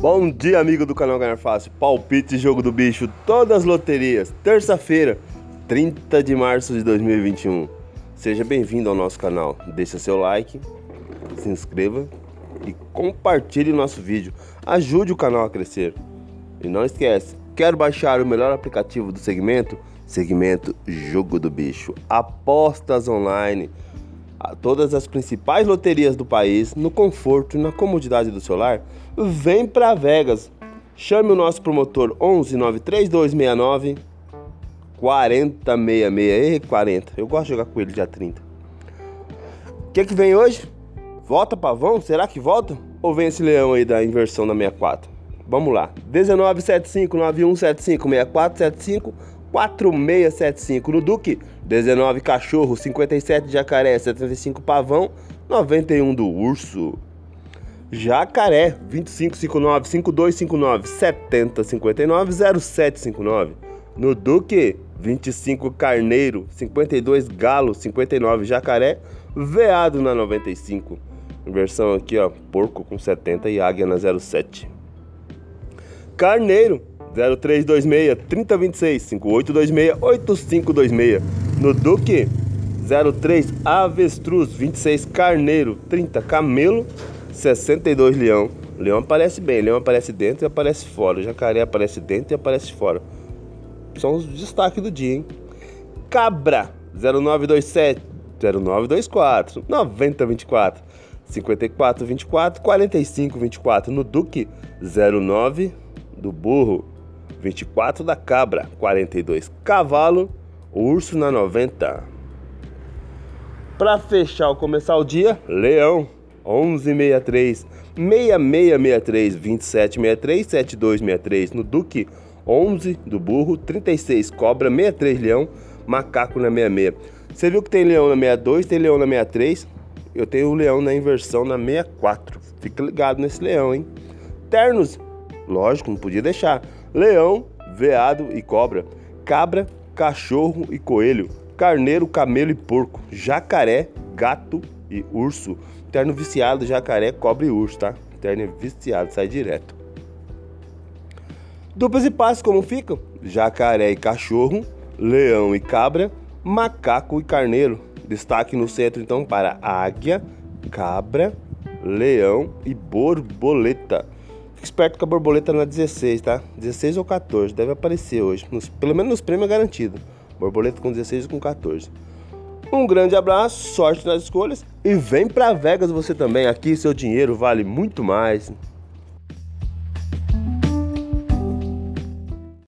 Bom dia, amigo do canal Ganhar Fácil. Palpite Jogo do Bicho, todas as loterias. Terça-feira, 30 de março de 2021. Seja bem-vindo ao nosso canal. Deixe seu like, se inscreva e compartilhe o nosso vídeo. Ajude o canal a crescer. E não esquece, quer baixar o melhor aplicativo do segmento? Segmento Jogo do Bicho. Apostas online. Todas as principais loterias do país, no conforto e na comodidade do celular vem para Vegas. Chame o nosso promotor 11 93269 4066 40. Eu gosto de jogar com ele dia 30. O que que vem hoje? Volta pavão? Será que volta? Ou vem esse leão aí da inversão da 64? Vamos lá. 1975 9175 6475 4675 no Duque, 19 cachorro, 57 jacaré, 75 pavão, 91 do urso. Jacaré 2559 5259 7059 0759. No Duque 25 Carneiro 52 Galo 59 Jacaré Veado na 95. Versão aqui ó, porco com 70 e águia na 07. Carneiro 0326 3026 5826 8526. No Duque 03 Avestruz 26 Carneiro 30 Camelo 62 leão. Leão aparece bem, leão aparece dentro e aparece fora. O jacaré aparece dentro e aparece fora. São os destaques do dia, hein? Cabra 0927 0924 9024 5424 4524 no Duque 09 do burro 24 da cabra 42 cavalo urso na 90 para fechar ou começar o dia leão 1163 6663 2763 7263 no Duque 11 do burro 36 cobra 63 leão macaco na 66 você viu que tem leão na 62 tem leão na 63 eu tenho o leão na inversão na 64 fica ligado nesse leão hein? Ternos? Lógico não podia deixar. Leão veado e cobra. Cabra cachorro e coelho carneiro camelo e porco jacaré gato e urso. Terno viciado, jacaré, cobre e urso, tá? Terno viciado, sai direto. Duplas e passes como ficam? Jacaré e cachorro, leão e cabra, macaco e carneiro. Destaque no centro então para águia, cabra, leão e borboleta. Fique esperto com a borboleta na 16, tá? 16 ou 14, deve aparecer hoje. Nos, pelo menos nos prêmios é garantido. Borboleta com 16 e com 14. Um grande abraço, sorte nas escolhas e vem para Vegas você também. Aqui seu dinheiro vale muito mais.